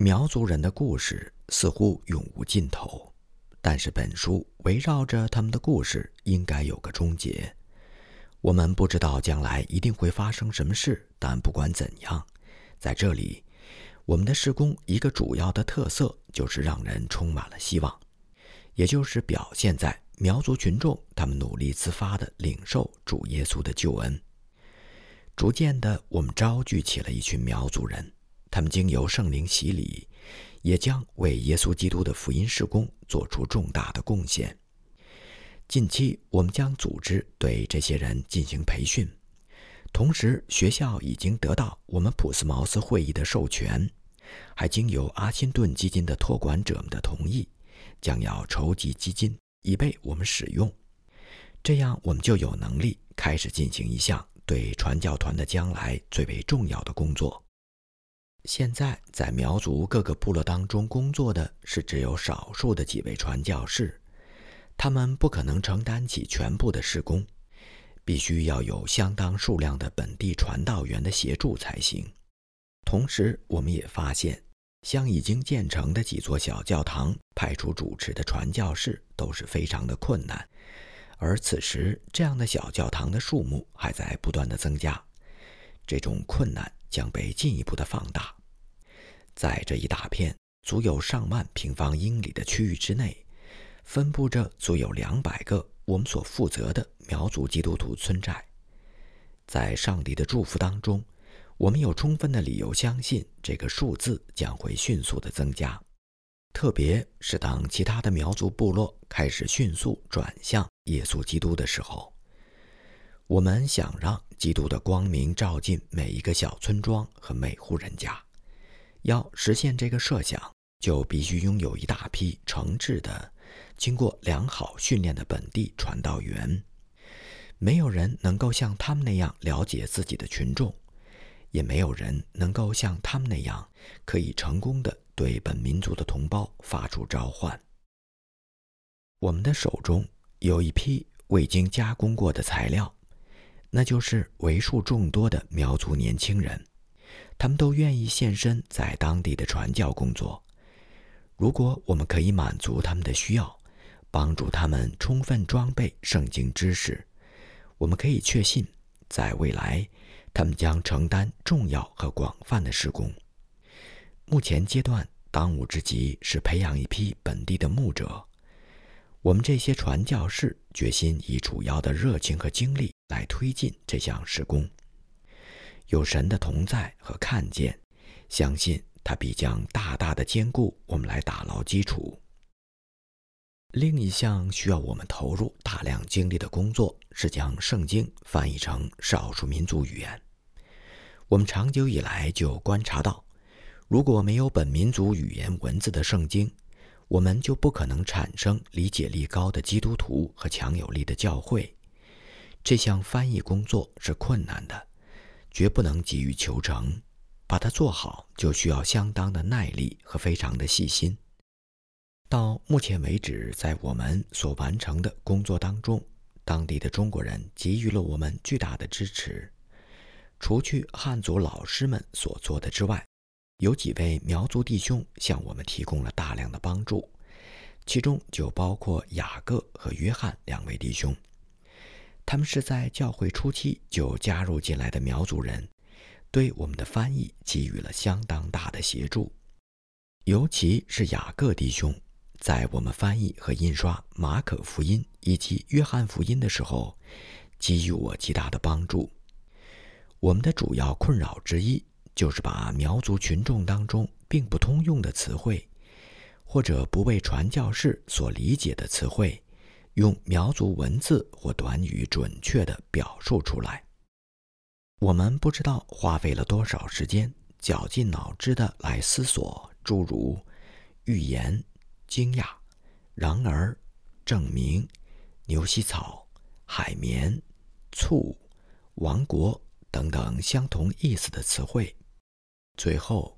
苗族人的故事似乎永无尽头，但是本书围绕着他们的故事应该有个终结。我们不知道将来一定会发生什么事，但不管怎样，在这里，我们的施工一个主要的特色就是让人充满了希望，也就是表现在苗族群众他们努力自发的领受主耶稣的救恩。逐渐的，我们招聚起了一群苗族人，他们经由圣灵洗礼，也将为耶稣基督的福音事工做出重大的贡献。近期，我们将组织对这些人进行培训，同时学校已经得到我们普斯茅斯会议的授权，还经由阿辛顿基金的托管者们的同意，将要筹集基金以备我们使用。这样，我们就有能力开始进行一项对传教团的将来最为重要的工作。现在，在苗族各个部落当中工作的是只有少数的几位传教士。他们不可能承担起全部的施工，必须要有相当数量的本地传道员的协助才行。同时，我们也发现，像已经建成的几座小教堂派出主持的传教士都是非常的困难，而此时这样的小教堂的数目还在不断的增加，这种困难将被进一步的放大。在这一大片足有上万平方英里的区域之内。分布着足有两百个我们所负责的苗族基督徒村寨，在上帝的祝福当中，我们有充分的理由相信这个数字将会迅速的增加。特别是当其他的苗族部落开始迅速转向耶稣基督的时候，我们想让基督的光明照进每一个小村庄和每户人家。要实现这个设想，就必须拥有一大批诚挚的。经过良好训练的本地传道员，没有人能够像他们那样了解自己的群众，也没有人能够像他们那样可以成功的对本民族的同胞发出召唤。我们的手中有一批未经加工过的材料，那就是为数众多的苗族年轻人，他们都愿意献身在当地的传教工作。如果我们可以满足他们的需要，帮助他们充分装备圣经知识，我们可以确信，在未来，他们将承担重要和广泛的施工。目前阶段，当务之急是培养一批本地的牧者。我们这些传教士决心以主要的热情和精力来推进这项施工。有神的同在和看见，相信他必将大大的兼顾我们来打牢基础。另一项需要我们投入大量精力的工作是将圣经翻译成少数民族语言。我们长久以来就观察到，如果没有本民族语言文字的圣经，我们就不可能产生理解力高的基督徒和强有力的教会。这项翻译工作是困难的，绝不能急于求成。把它做好，就需要相当的耐力和非常的细心。到目前为止，在我们所完成的工作当中，当地的中国人给予了我们巨大的支持。除去汉族老师们所做的之外，有几位苗族弟兄向我们提供了大量的帮助，其中就包括雅各和约翰两位弟兄。他们是在教会初期就加入进来的苗族人，对我们的翻译给予了相当大的协助，尤其是雅各弟兄。在我们翻译和印刷马可福音以及约翰福音的时候，给予我极大的帮助。我们的主要困扰之一就是把苗族群众当中并不通用的词汇，或者不被传教士所理解的词汇，用苗族文字或短语准确地表述出来。我们不知道花费了多少时间，绞尽脑汁地来思索诸如预言。惊讶，然而，证明，牛膝草、海绵、醋、王国等等相同意思的词汇。最后，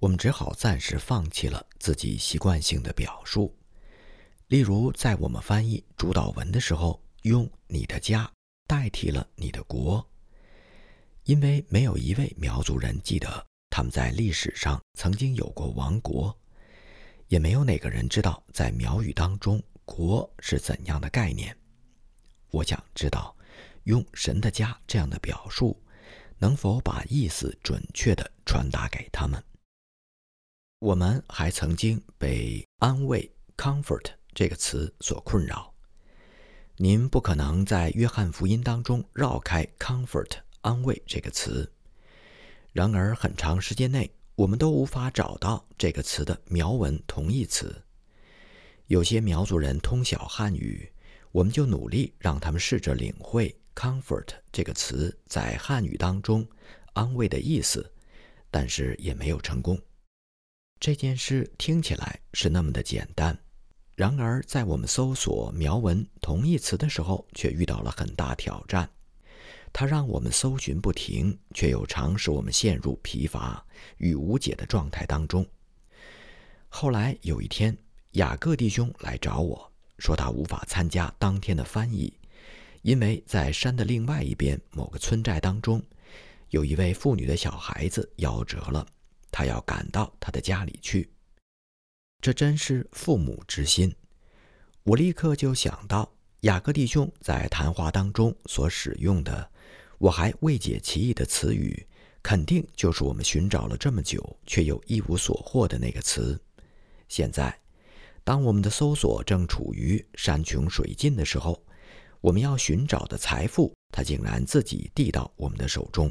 我们只好暂时放弃了自己习惯性的表述，例如在我们翻译主导文的时候，用“你的家”代替了“你的国”，因为没有一位苗族人记得他们在历史上曾经有过王国，也没有哪个人知道在苗语当中“国”是怎样的概念。我想知道，用“神的家”这样的表述，能否把意思准确地传达给他们？我们还曾经被“安慰 ”（comfort） 这个词所困扰。您不可能在约翰福音当中绕开 “comfort” 安慰这个词。然而，很长时间内，我们都无法找到这个词的苗文同义词。有些苗族人通晓汉语，我们就努力让他们试着领会 “comfort” 这个词在汉语当中安慰的意思，但是也没有成功。这件事听起来是那么的简单，然而在我们搜索苗文同义词的时候，却遇到了很大挑战。它让我们搜寻不停，却又常使我们陷入疲乏与无解的状态当中。后来有一天，雅各弟兄来找我说，他无法参加当天的翻译，因为在山的另外一边某个村寨当中，有一位妇女的小孩子夭折了，他要赶到他的家里去。这真是父母之心。我立刻就想到雅各弟兄在谈话当中所使用的。我还未解其意的词语，肯定就是我们寻找了这么久却又一无所获的那个词。现在，当我们的搜索正处于山穷水尽的时候，我们要寻找的财富，它竟然自己递到我们的手中。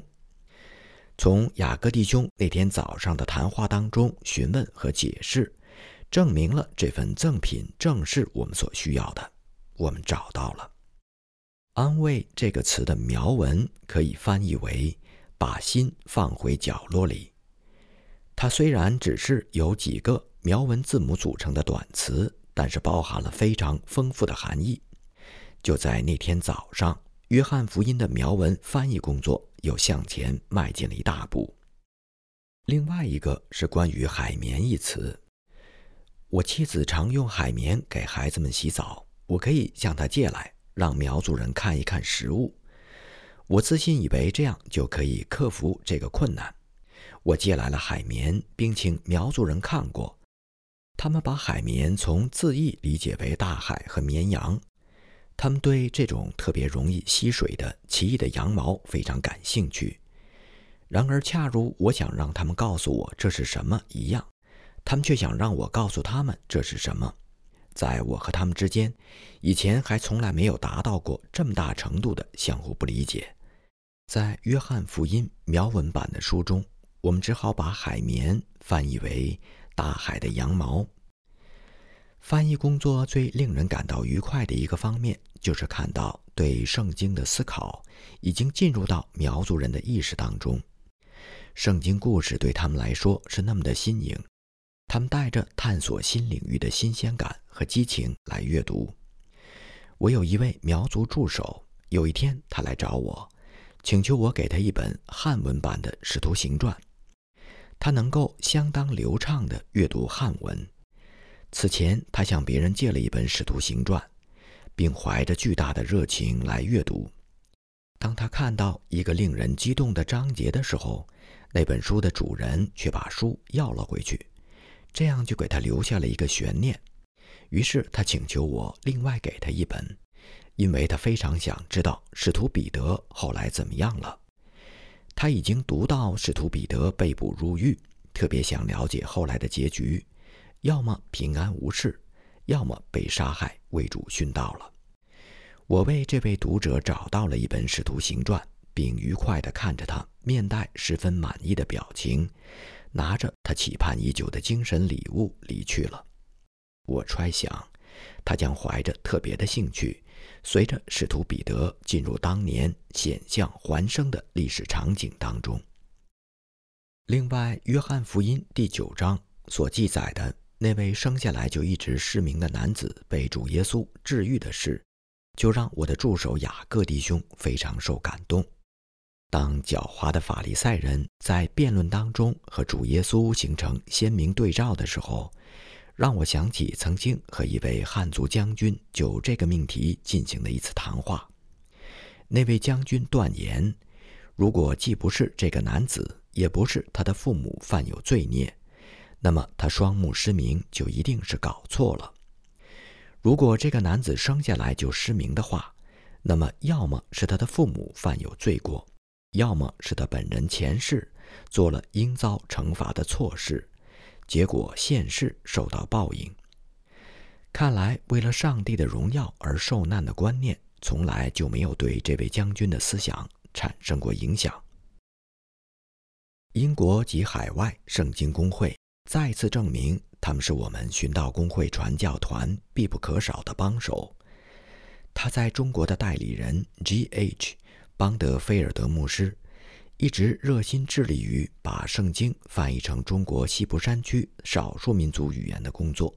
从雅各弟兄那天早上的谈话当中询问和解释，证明了这份赠品正是我们所需要的。我们找到了。安慰这个词的苗文可以翻译为“把心放回角落里”。它虽然只是由几个苗文字母组成的短词，但是包含了非常丰富的含义。就在那天早上，约翰福音的苗文翻译工作又向前迈进了一大步。另外一个是关于“海绵”一词。我妻子常用海绵给孩子们洗澡，我可以向她借来。让苗族人看一看实物，我自信以为这样就可以克服这个困难。我借来了海绵，并请苗族人看过。他们把海绵从字义理解为大海和绵羊。他们对这种特别容易吸水的奇异的羊毛非常感兴趣。然而，恰如我想让他们告诉我这是什么一样，他们却想让我告诉他们这是什么。在我和他们之间，以前还从来没有达到过这么大程度的相互不理解。在约翰福音苗文版的书中，我们只好把海绵翻译为大海的羊毛。翻译工作最令人感到愉快的一个方面，就是看到对圣经的思考已经进入到苗族人的意识当中。圣经故事对他们来说是那么的新颖。他们带着探索新领域的新鲜感和激情来阅读。我有一位苗族助手，有一天他来找我，请求我给他一本汉文版的《使徒行传》。他能够相当流畅地阅读汉文。此前，他向别人借了一本《使徒行传》，并怀着巨大的热情来阅读。当他看到一个令人激动的章节的时候，那本书的主人却把书要了回去。这样就给他留下了一个悬念，于是他请求我另外给他一本，因为他非常想知道使徒彼得后来怎么样了。他已经读到使徒彼得被捕入狱，特别想了解后来的结局，要么平安无事，要么被杀害为主殉道了。我为这位读者找到了一本《使徒行传》，并愉快地看着他面带十分满意的表情。拿着他期盼已久的精神礼物离去了。我揣想，他将怀着特别的兴趣，随着使徒彼得进入当年险象环生的历史场景当中。另外，《约翰福音》第九章所记载的那位生下来就一直失明的男子被主耶稣治愈的事，就让我的助手雅各弟兄非常受感动。当狡猾的法利赛人在辩论当中和主耶稣形成鲜明对照的时候，让我想起曾经和一位汉族将军就这个命题进行的一次谈话。那位将军断言，如果既不是这个男子，也不是他的父母犯有罪孽，那么他双目失明就一定是搞错了。如果这个男子生下来就失明的话，那么要么是他的父母犯有罪过，要么是他本人前世做了应遭惩罚的错事，结果现世受到报应。看来，为了上帝的荣耀而受难的观念，从来就没有对这位将军的思想产生过影响。英国及海外圣经公会再次证明，他们是我们寻道公会传教团必不可少的帮手。他在中国的代理人 G.H. 邦德菲尔德牧师一直热心致力于把圣经翻译成中国西部山区少数民族语言的工作。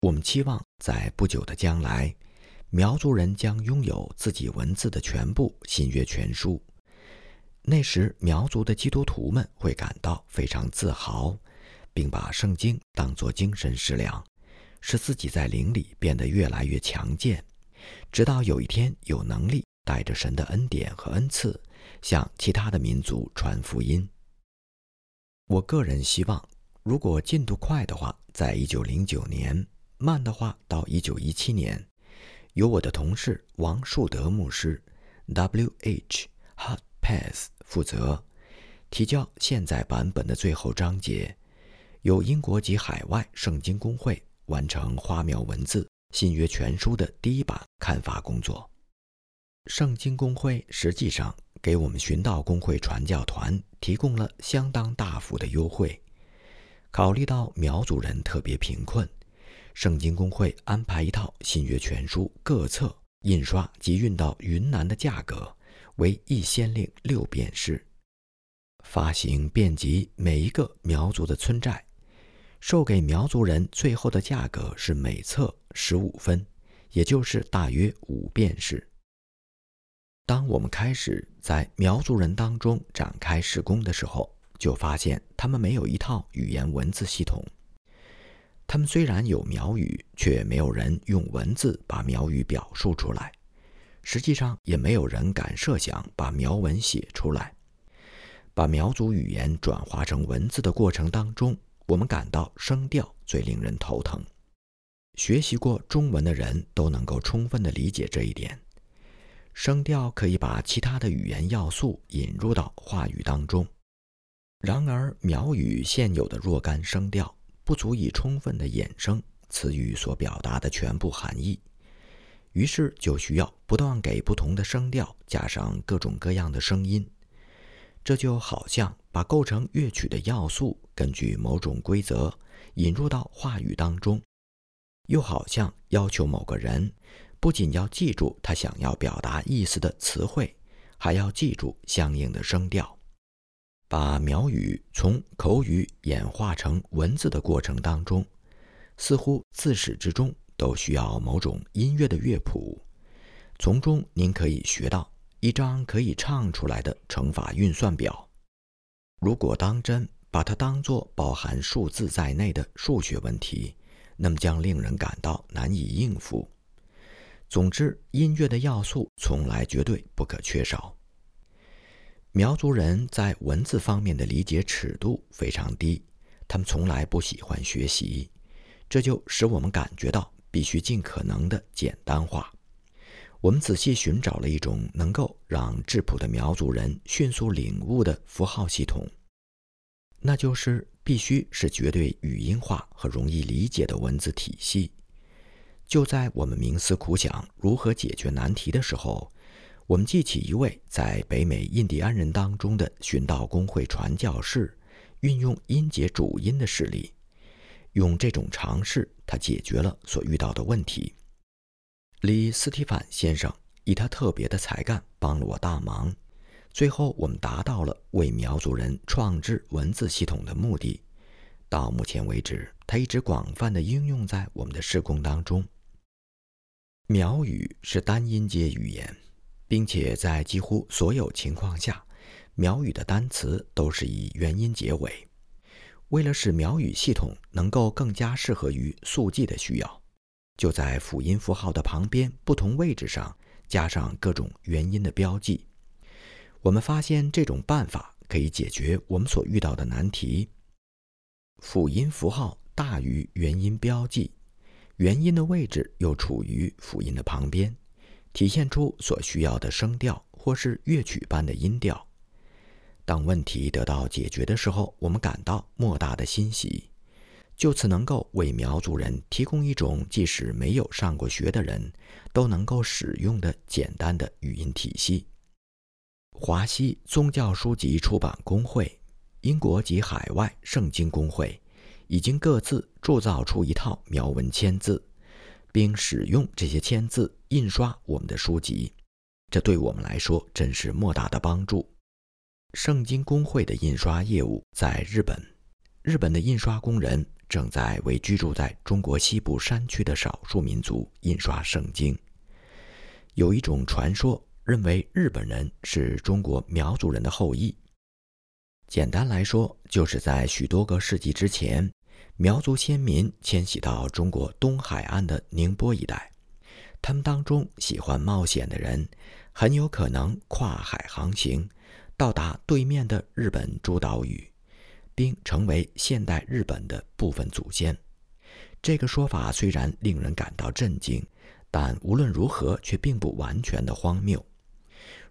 我们期望在不久的将来，苗族人将拥有自己文字的全部新约全书。那时，苗族的基督徒们会感到非常自豪，并把圣经当作精神食粮，使自己在灵里变得越来越强健，直到有一天有能力带着神的恩典和恩赐，向其他的民族传福音。我个人希望，如果进度快的话，在一九零九年；慢的话，到一九一七年，由我的同事王树德牧师 （W.H. Hut Pass）。负责提交现在版本的最后章节，由英国及海外圣经公会完成花苗文字新约全书的第一版刊发工作。圣经公会实际上给我们寻道公会传教团提供了相当大幅的优惠。考虑到苗族人特别贫困，圣经公会安排一套新约全书各册印刷及运到云南的价格。为一先令六便士，发行遍及每一个苗族的村寨，售给苗族人最后的价格是每册十五分，也就是大约五便士。当我们开始在苗族人当中展开施工的时候，就发现他们没有一套语言文字系统。他们虽然有苗语，却没有人用文字把苗语表述出来。实际上，也没有人敢设想把苗文写出来。把苗族语言转化成文字的过程当中，我们感到声调最令人头疼。学习过中文的人都能够充分地理解这一点。声调可以把其他的语言要素引入到话语当中，然而苗语现有的若干声调不足以充分地衍生词语所表达的全部含义。于是就需要不断给不同的声调加上各种各样的声音，这就好像把构成乐曲的要素根据某种规则引入到话语当中，又好像要求某个人不仅要记住他想要表达意思的词汇，还要记住相应的声调。把苗语从口语演化成文字的过程当中，似乎自始至终。都需要某种音乐的乐谱，从中您可以学到一张可以唱出来的乘法运算表。如果当真把它当作包含数字在内的数学问题，那么将令人感到难以应付。总之，音乐的要素从来绝对不可缺少。苗族人在文字方面的理解尺度非常低，他们从来不喜欢学习，这就使我们感觉到。必须尽可能的简单化。我们仔细寻找了一种能够让质朴的苗族人迅速领悟的符号系统，那就是必须是绝对语音化和容易理解的文字体系。就在我们冥思苦想如何解决难题的时候，我们记起一位在北美印第安人当中的寻道公会传教士运用音节主音的事例。用这种尝试，他解决了所遇到的问题。李斯蒂凡先生以他特别的才干帮了我大忙，最后我们达到了为苗族人创制文字系统的目的。到目前为止，他一直广泛的应用在我们的施工当中。苗语是单音节语言，并且在几乎所有情况下，苗语的单词都是以元音结尾。为了使苗语系统能够更加适合于速记的需要，就在辅音符号的旁边不同位置上加上各种元音的标记。我们发现这种办法可以解决我们所遇到的难题。辅音符号大于元音标记，元音的位置又处于辅音的旁边，体现出所需要的声调或是乐曲般的音调。当问题得到解决的时候，我们感到莫大的欣喜。就此能够为苗族人提供一种即使没有上过学的人都能够使用的简单的语音体系。华西宗教书籍出版工会、英国及海外圣经工会已经各自铸造出一套苗文签字，并使用这些签字印刷我们的书籍。这对我们来说真是莫大的帮助。圣经公会的印刷业务在日本，日本的印刷工人。正在为居住在中国西部山区的少数民族印刷圣经。有一种传说认为日本人是中国苗族人的后裔。简单来说，就是在许多个世纪之前，苗族先民迁徙到中国东海岸的宁波一带。他们当中喜欢冒险的人，很有可能跨海航行，到达对面的日本诸岛屿。并成为现代日本的部分祖先。这个说法虽然令人感到震惊，但无论如何却并不完全的荒谬。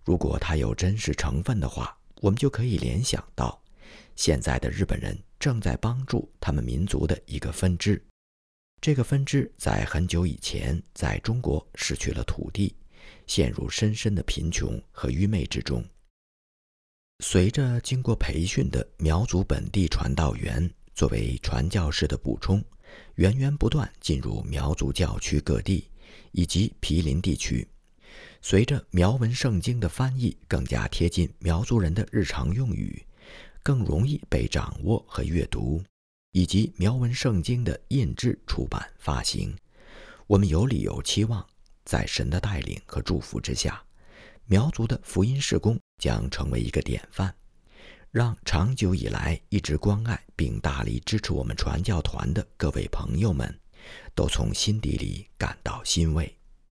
如果它有真实成分的话，我们就可以联想到，现在的日本人正在帮助他们民族的一个分支。这个分支在很久以前在中国失去了土地，陷入深深的贫穷和愚昧之中。随着经过培训的苗族本地传道员作为传教士的补充，源源不断进入苗族教区各地以及毗邻地区。随着苗文圣经的翻译更加贴近苗族人的日常用语，更容易被掌握和阅读，以及苗文圣经的印制、出版、发行，我们有理由期望，在神的带领和祝福之下。苗族的福音事工将成为一个典范，让长久以来一直关爱并大力支持我们传教团的各位朋友们，都从心底里感到欣慰。